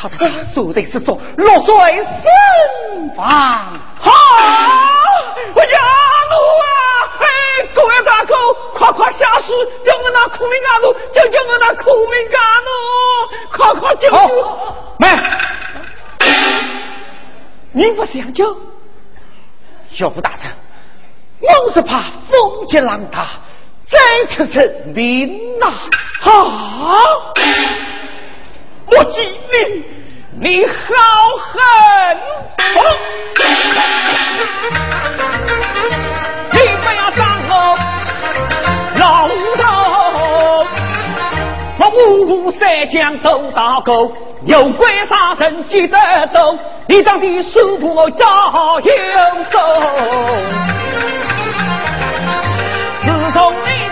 他他说的是做落水身亡。好，我呀奴啊！哎，各位大哥，快快下水，叫我那苦命阿奴，就叫我那苦命阿奴，快快救救！妹，你不想救？岳父大人，我是怕风急浪大，再出人命呐！啊！我敬你，你好狠！你不要张口，老头！我五虎三将都打够，有鬼杀神记得懂，你当的师傅我早有手。自从你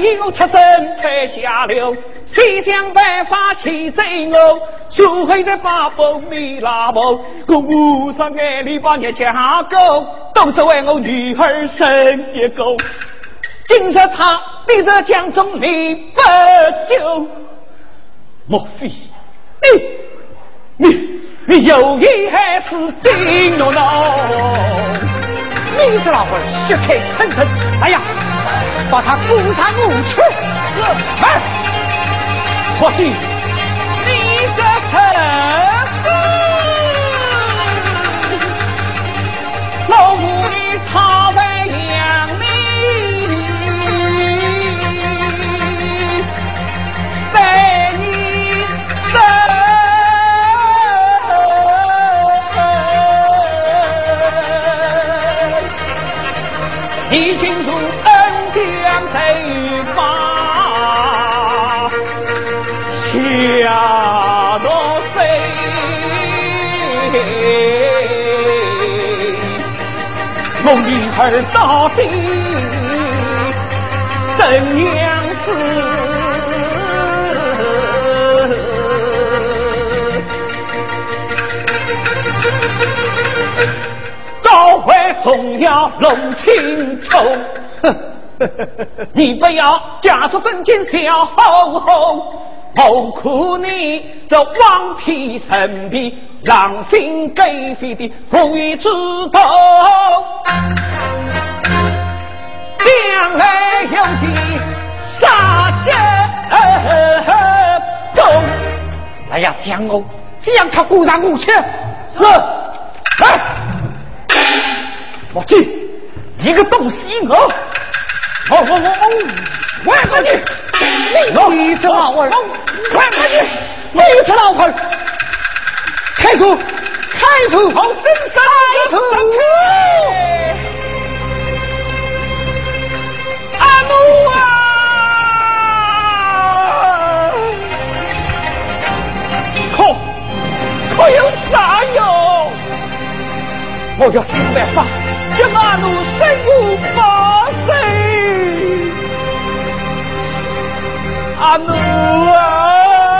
有出身太下流，谁想办法去追我？苏黑在八宝米拉布，我无上爱你把你嫁狗，都是为我女儿生一个。今日他逼着江中你不救，莫非你你你有意还是真怒恼？你这老儿血气腾腾，哎呀！把他鼓上舞去！哎，伙计，你这什么？老母你他为养儿到底怎样死？早晚总要弄清楚。你不要假作真情小吼吼，我苦你这顽皮神皮、狼心狗肺的不义之徒，将来有的杀奸狗。哎呀，将我将他鼓上武器。是，来，我去，一个东西我。哦哦哦哦！快快去！你这老儿，快快去！你这老儿，开口，开口！好，真杀！开口！阿奴啊！可可有啥用？我要想办法将阿奴生无法生。阿奴啊！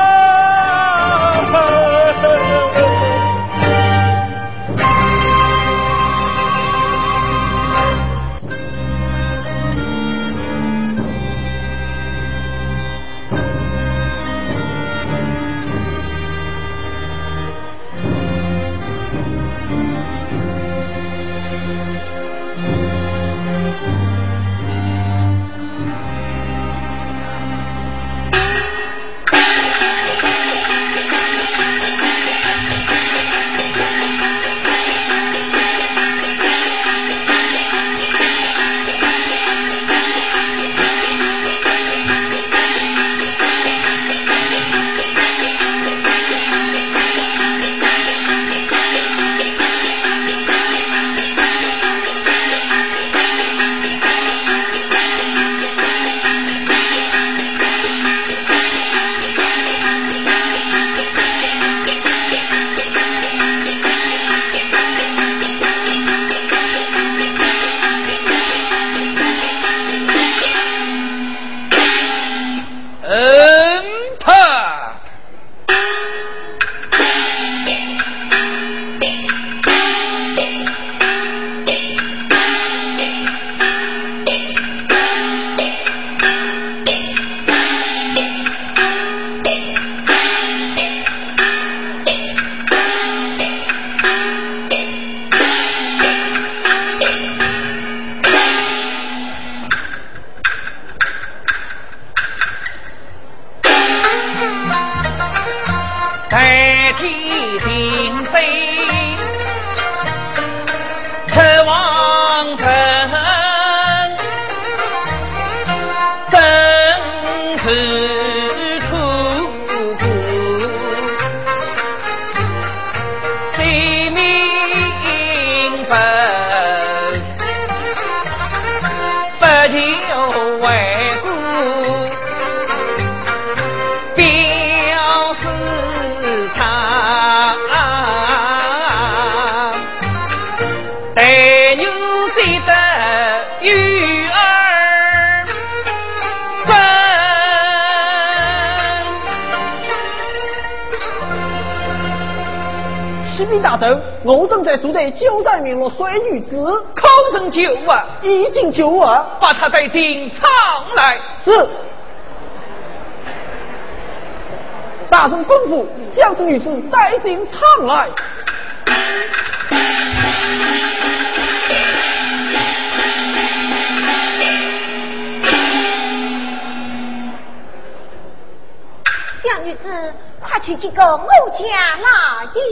大圣，我正在树内救灾名落水女子，口称救啊，已经救啊，把她带进场来。是。大圣吩咐，将这女子带进场来。将女子快去见个我家老爷。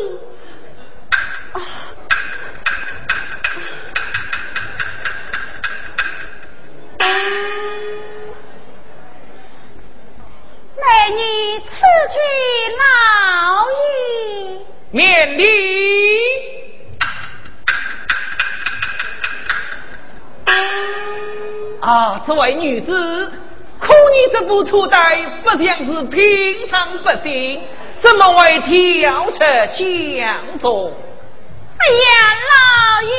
美女此去老矣，免礼。啊，这位女子，可你这副初代不像是平常百姓，怎么会跳出江中？哎呀，老爷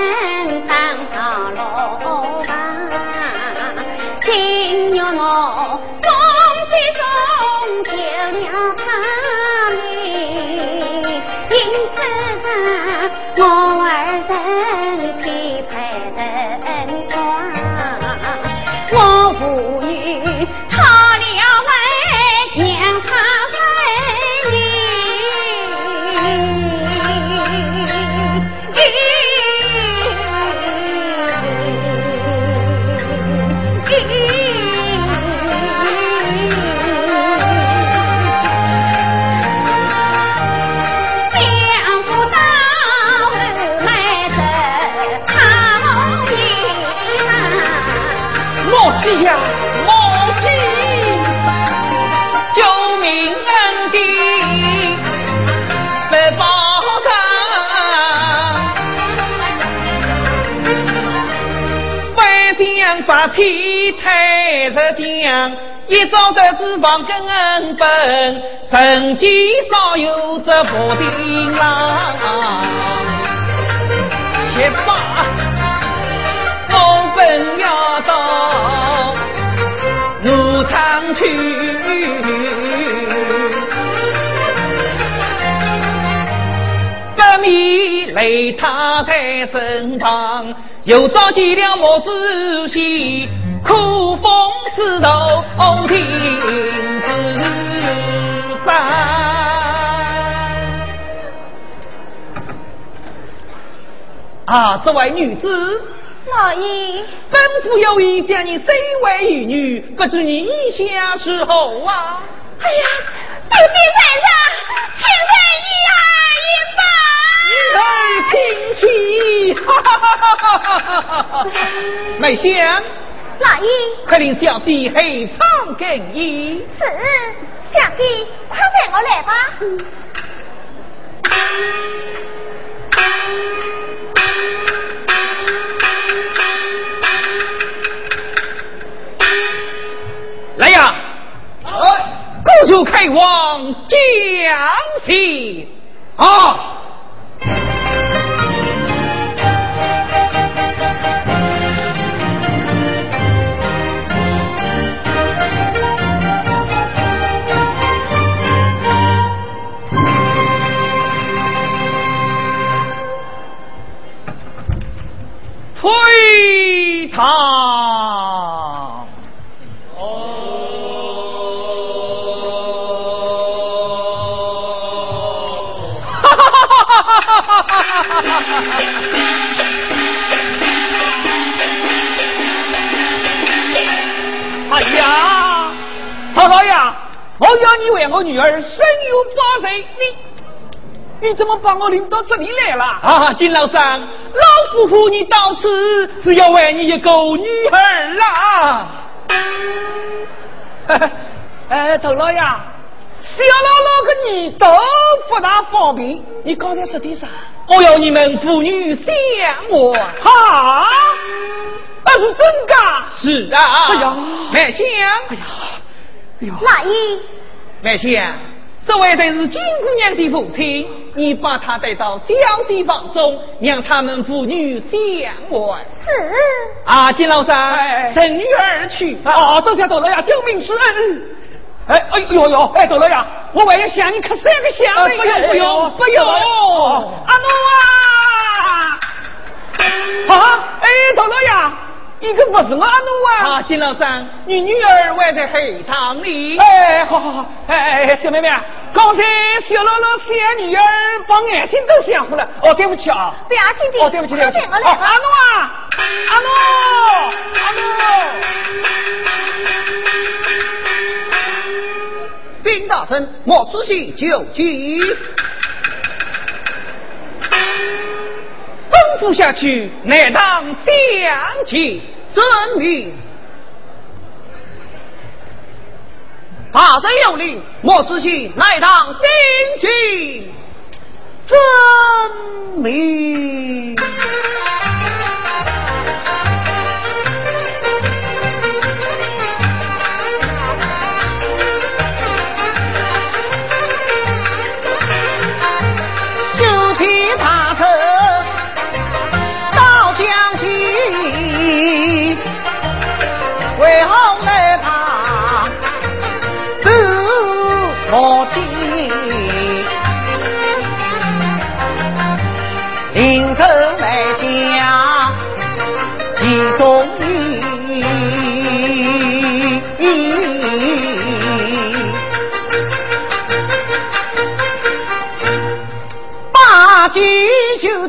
恶把气抬入江，一早的脂肪根本，曾经少有这布丁郎。去吧，我本要到武昌去，不免累他在身旁。又召集了毛主席，苦风丝绸听指掌。啊，这位女子，老爷，本府有意将你收为义女，不知你意下是何啊？哎呀，不必在上，请为女儿引马。女儿请起，哈哈哈哈哈哈！梅香，老爷，快令小弟黑唱给你。是，小弟，快带我来吧。来呀！故主开往江西。啊！推堂。哎呀，曹老爷，我要你为我女儿生有八岁，你你怎么把我领到这里来了？啊，金老三，老夫妇你到此是要为你一个女儿啦。哎，头老爷，小姥姥和你都不大方便，你刚才说的啥？我要你们父女相爱。哈，那是真的。是啊。哎呀，麦香。哎呀，哎呦。哪一？麦香，这位才是金姑娘的父亲，你把他带到小地房中，让他们父女相爱。是。啊，金老三，趁女儿去。哦，这下走了呀，救命之恩。哎哎呦呦！哎，走了呀！我还要向你磕三个响呢！不用不用不用！阿奴啊！啊！哎，走了呀！你可不是我阿奴啊！啊，金老三，你女儿还在黑堂里。哎，好好好！哎哎，小妹妹，刚才小姥姥小女儿把眼睛都想糊了。哦，对不起啊！不要紧的。哦，对不起对不起。阿奴啊！阿奴！阿奴！禀大圣，莫仔细就急。吩咐下去，乃当相见。遵命。大人有令，莫仔细乃当相见。遵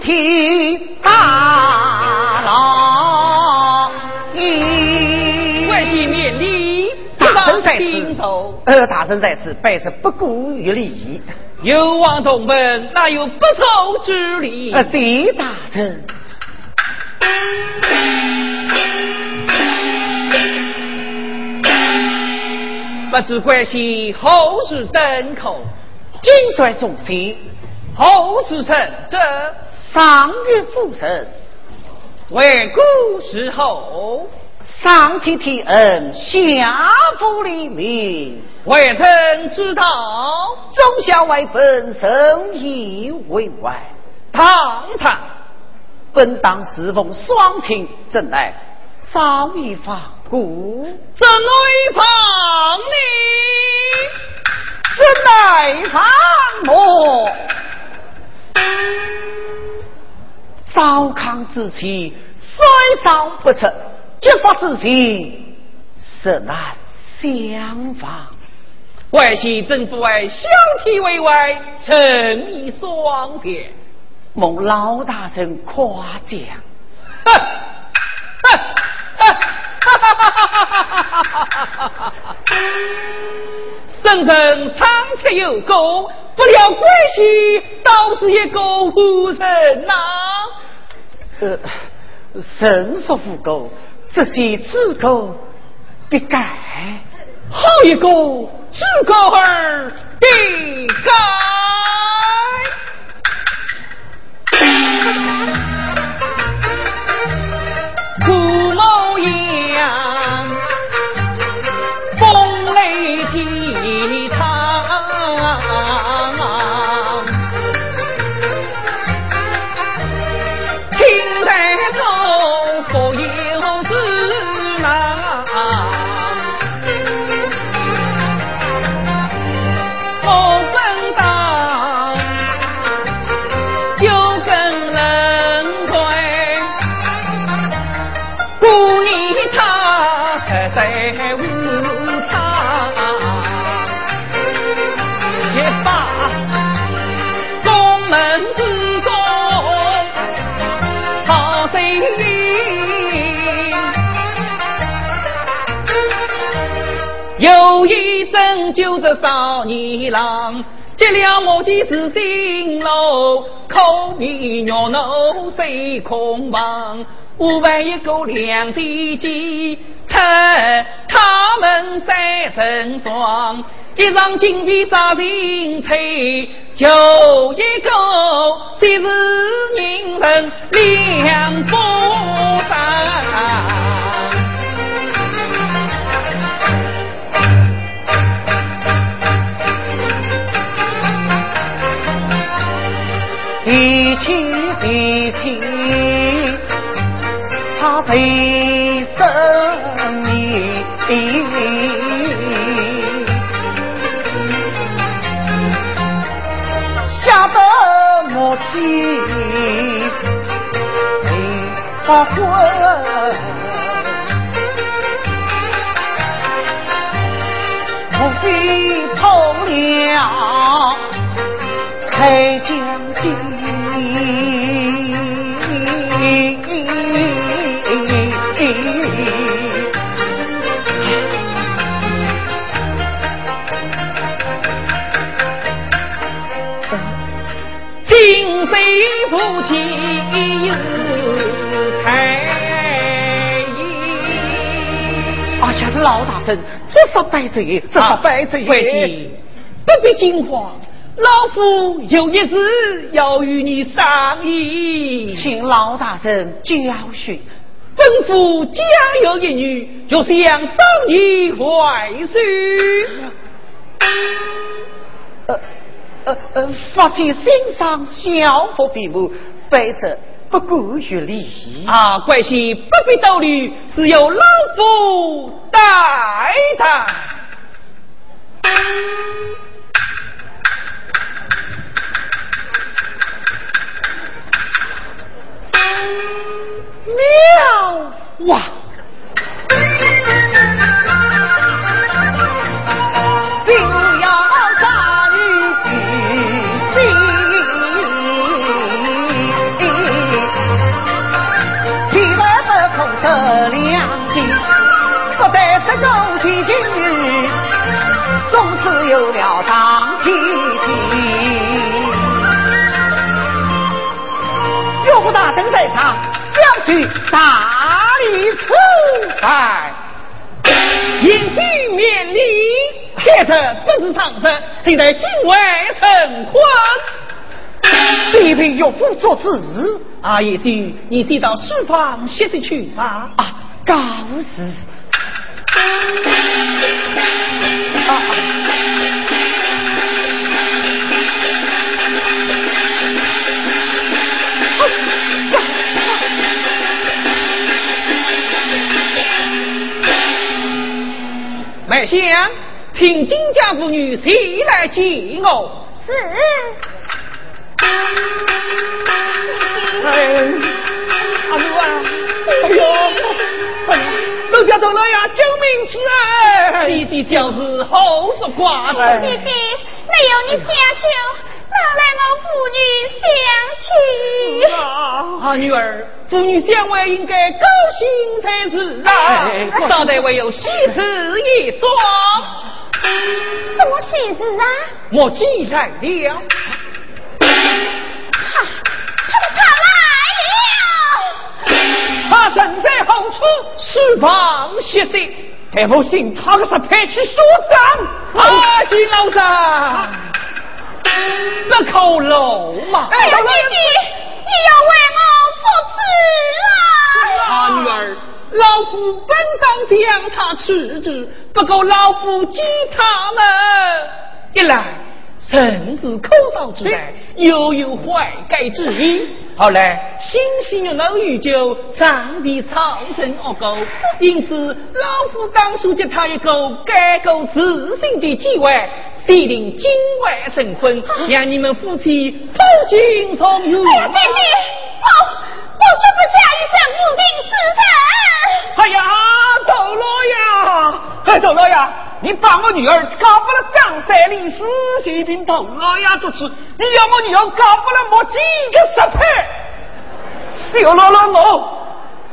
命。大老爷，关系面礼，大圣在此，呃，大圣在此，拜之不顾于礼。有望同门，哪有不走之理？呃，对，大圣。不知关系后事等口，金帅众席，后事成这。上月复神，为古时候；上天天恩，下福黎民。未曾知道，忠孝为本，生意为外。堂堂，本当侍奉双亲，怎奈早已发故？怎奈放你？怎奈放我？糟糠之妻，虽早不测，结发之情，实难相防。外系政府为相体为外，诚意双全，蒙老大人夸奖。哼，圣人长策有功，不料关系导致一个夫人呐。呃，神说无过，这些知够必改。好一个自古儿必改。意拯救这少年郎，结了我的是心路，口面肉怒谁空房？无为一个两地鸡，趁他们在成双，一场金皮杀人吹，就一个谁是人人两没法昏，不必偷了。黑将军。今非夫妻有老大人，这是败罪，这是败罪。关系不必惊慌，老夫有一事要与你商议。请老大人教训。本府家有一女，就想找你怀孙。呃呃呃，发起心上小腹闭目，背着不顾学礼。啊，关系不必道理，是由老夫带他。妙哇！去大理处罚。言须免礼，开头不是常事，现在境外成婚。必凭岳父做主。啊，也许你先到书房歇息去吧。啊，告辞。麦香，请金家妇女谁来接我？是。哎，阿奴啊，哎呦，哎呀，陆家走了呀救命之恩，弟弟教子好说话弟弟，没有你相救？啊，女儿，妇女相会应该高兴才是啊！哎少得唯有喜事一桩。什么喜事啊？莫记来了。他，他来了。他身在后处，释放血色，还不信他个是派去所长？阿，金老长，这口楼嘛。哎呀，弟弟，你要为我负责啊！啊，女儿，老夫本当将他辞职，不过老夫记他们一来。甚至口罩之内又有怀改之意。后来新鲜的老鱼酒，上帝超生恶狗，因此老夫当初给他一个改过自新的机会，决定今晚成婚，让你们夫妻负金从入。哎呀，弟弟，我我绝不嫁与这无名之人。哎呀，窦老爷，哎，窦老爷。你把我女儿搞不了张三李四，随便头老爷做主。你要我女儿搞不了莫几个十配，小老老我，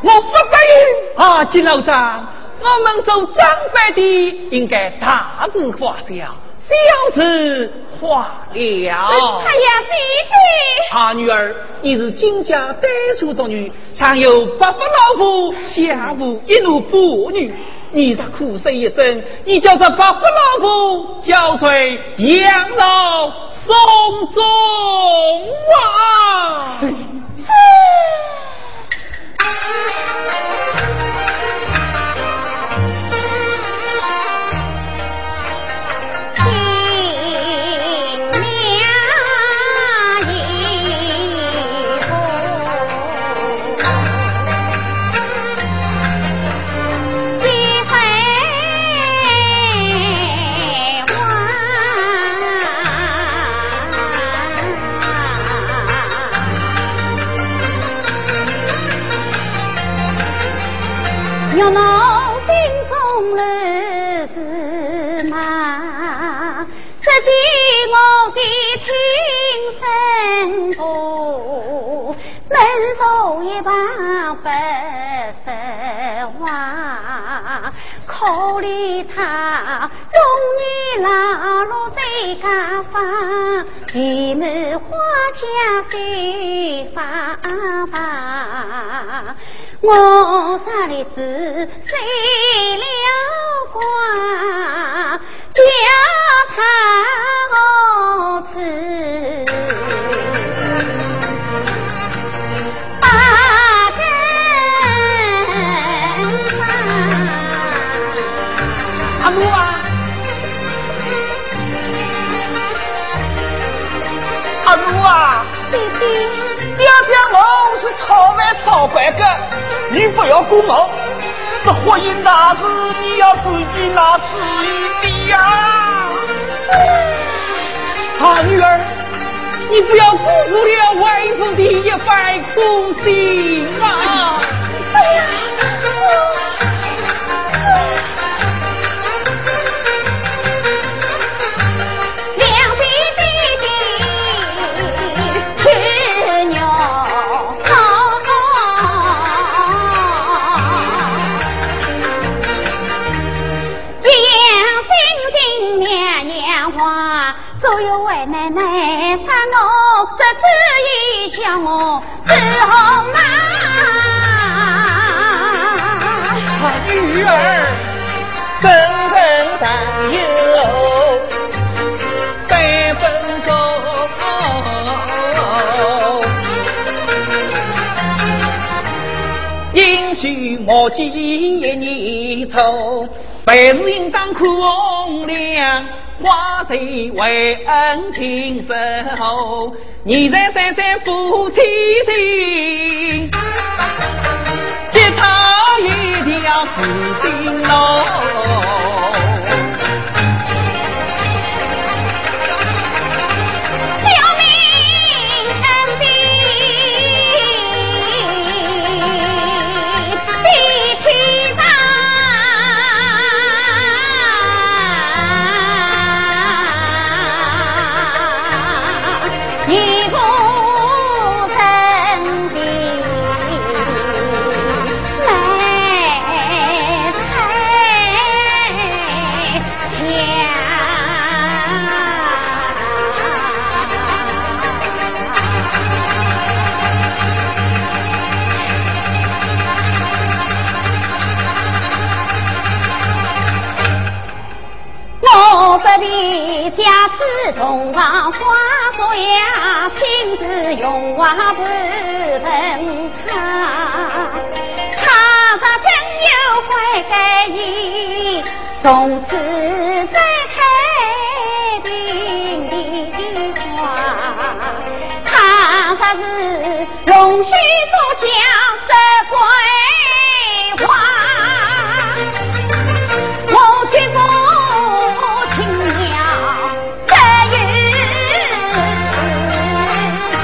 我不答应。啊，金老三，我们做长辈的应该大事化小，小事化了。哎呀，弟弟！啊，女儿，你是金家单数独女，常有八夫老父，下无一奴妇女。你这苦涩一生，你叫这八夫老夫交税养老送终啊？不实话，可怜他终年老落在家房，一门花家谁发发？我啥日子谁了官，叫草莓草白的。你不要管我，这婚姻大事你要自己拿主意的呀！啊，女儿，你不要辜负了外甥的一番苦心啊！为！奶奶杀我，这主意叫我伺候妈。女儿，分分担忧，百分重。应许莫记一年愁，百日应当空粮。花谁为恩情深厚？你在三三夫妻心，结他一定要死心喽。我不比家世同床花烛夜，亲自用瓦盆盆烫，他若真有坏盖意。从此在太平的话，他咋是龙须做将色桂花？我绝不轻鸟得有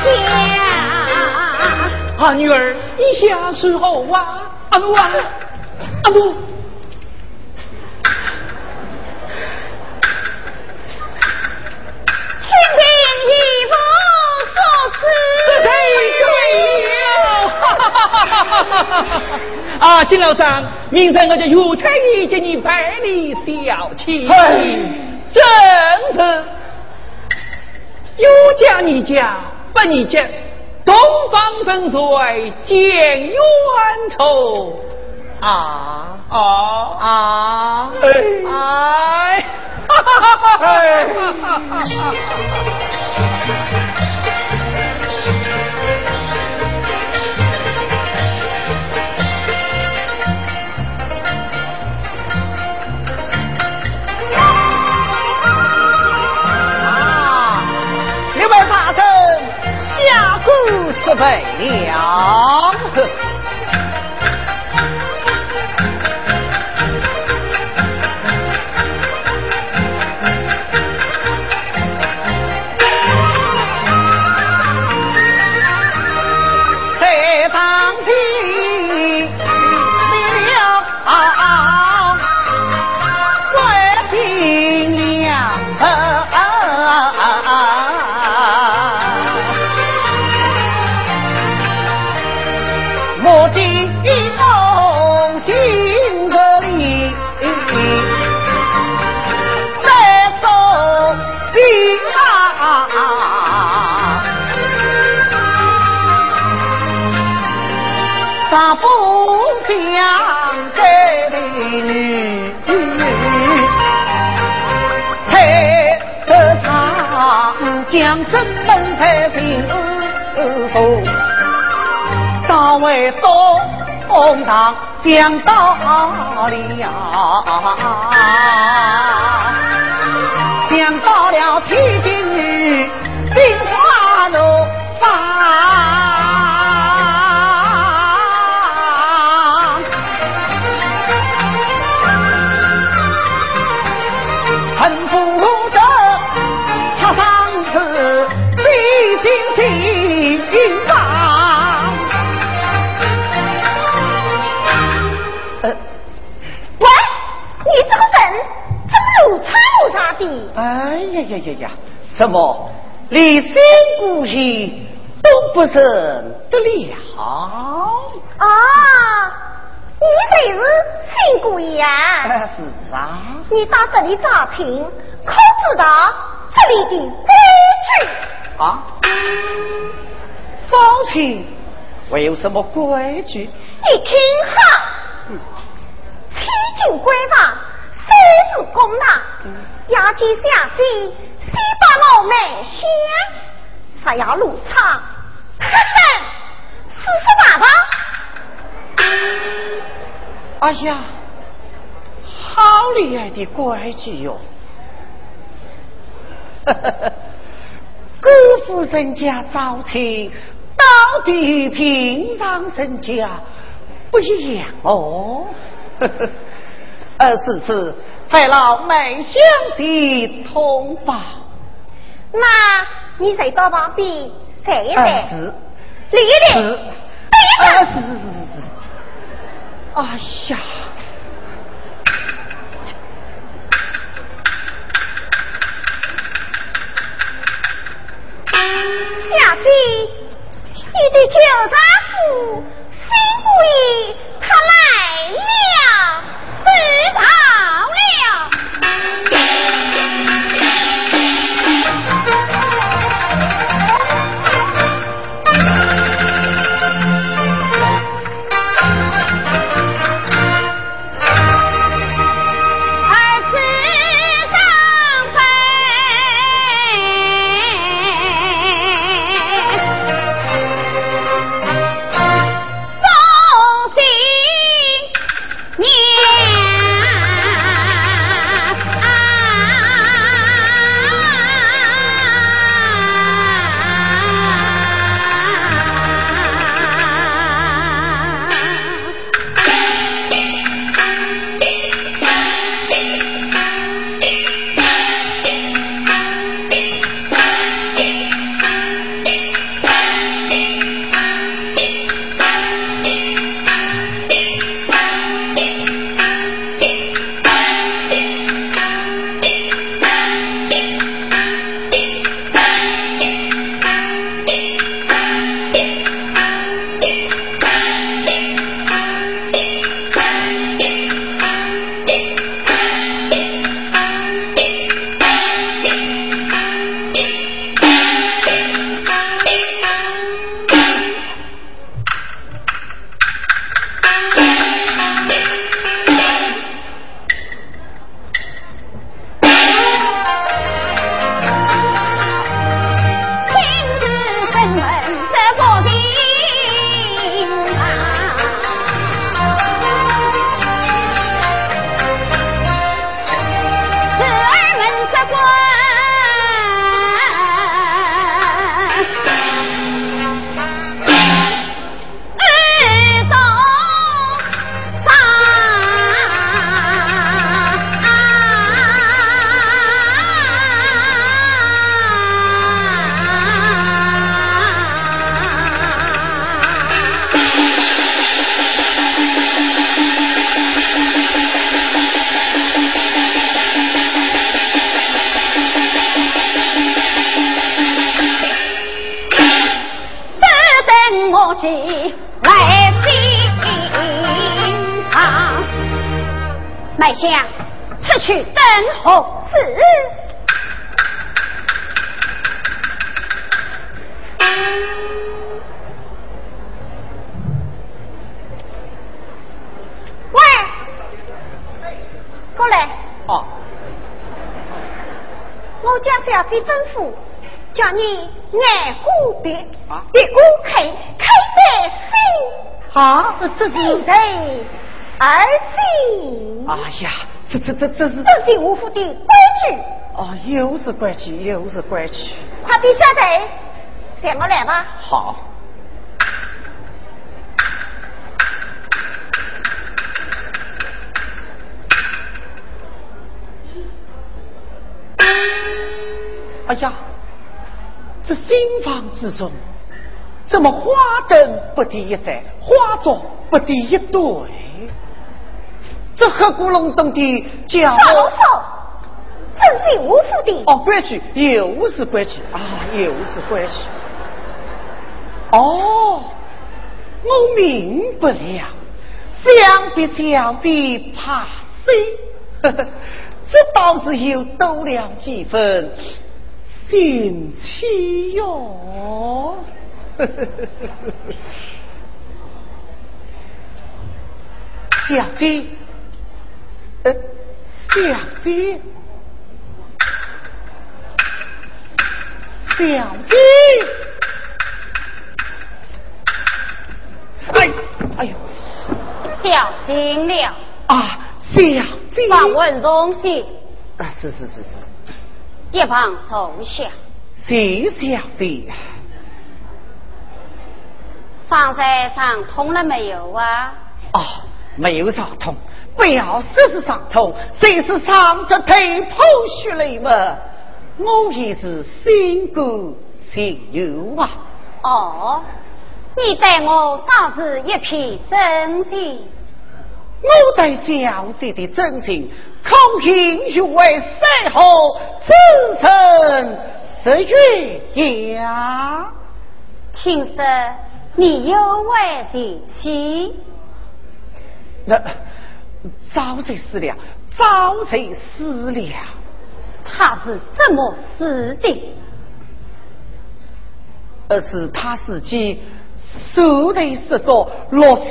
家。啊，女儿，你下时候啊，阿奴啊，阿奴。清平义父所赐。啊，金老三，明天我就岳太医接你百里小亲。真是，有家你家，不你家，东方神水见冤仇。啊啊啊！哎哎！啊！下官失备了。将这里女，配得他将真能才幸福，大为东堂想到了，想到了天津女心花怒放。哎呀呀呀呀！怎么连三姑爷都不认得了？啊，你才是亲姑爷啊！呃是啊，你到这里打听，可知道这里的规矩？啊，早晨还有什么规矩？你听好，七进规范，三是公堂，要见下地，先把我们先，还要入场，呵呵，四十八吧。哎呀，好厉害的规矩哟！姑夫人家招亲到底平常人家不一样哦。呃，是是，费了梅香的通报。那你再到旁边站一呃站，是立一是，立，呃对一是是是是是。哎呀，小姐，你的旧丈夫辛苦爷他来了，知麦香，此去等候此日。喂，过来。哦。我家小姐吩咐，叫你爱护别别屋开开百姓。啊，这是谁？儿媳。哎呀，这这这这是这是吴府的规矩。哦，又是规矩，又是规矩。快点下台，让我来吧。好。哎呀，这新房之中，怎么花灯不点一盏，花烛不点一对？这黑咕隆咚的叫少啰嗦，真是无福的。哦，规矩又是规矩啊，又是规矩。哦，我明白了，想必小姐怕生，这倒是又多了几分。新气哟，小姐，呃，小姐，小姐，哎，哎呦，小心了啊，小姐，访问荣幸啊，是是是是。一旁坐下。谢小姐。方才上通了没有啊？哦，没有上通，不要说是上头，谁是上着腿破血泪嘛？我也是心甘情愿啊。哦，你对我倒是一片真心。我对小姐的真心。孔庆学为赛后，子承十月呀。听说你有外贤妻？那早才死了，早才死了。他是怎么死的？而是他自己受累失着落水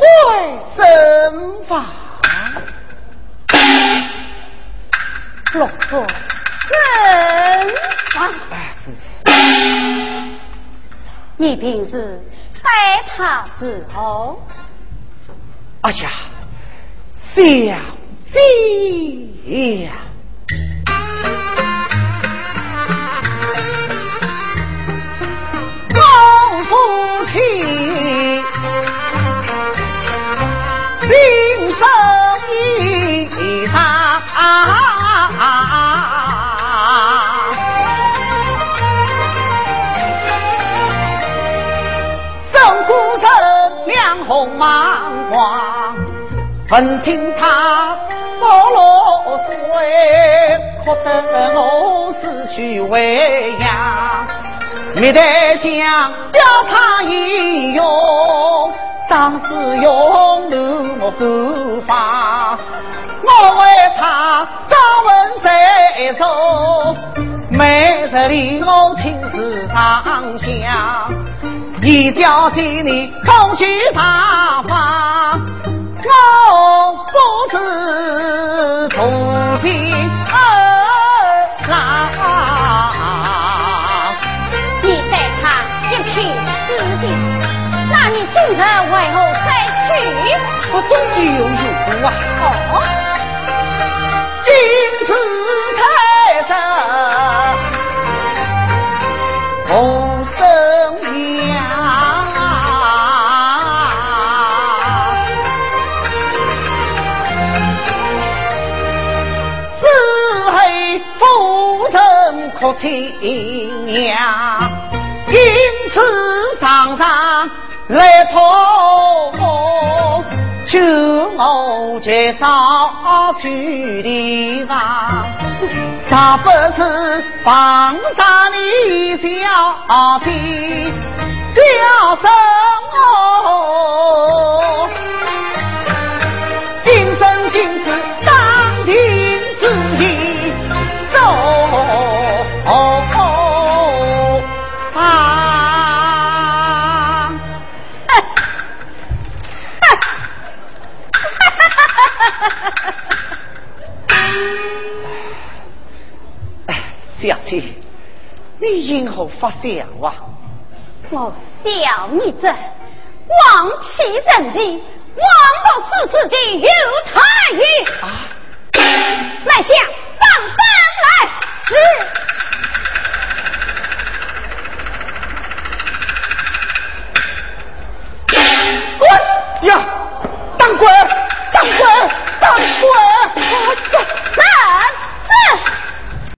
身亡。啰嗦，人啊！哎，是。你平时待他时候，哎呀，小姐呀，老夫妻平生一场。红芒光，闻听他不落水，可得我死去为娘。没得想表他英勇，当时用怒我勾发，我为他高文在手，每日里我亲自上香。一叫起你空虚大方，我不是同病二郎。你待他一片死地，那你今日为何再去？我终究有福啊！哦，亲娘，因此常常来托我，求我去找去地方，啥不是放上你小弟小生哦，你因何发笑啊？我笑你这王气人机，王道四世的犹太爷啊！来下放灯来，滚呀！当官，当官，当官！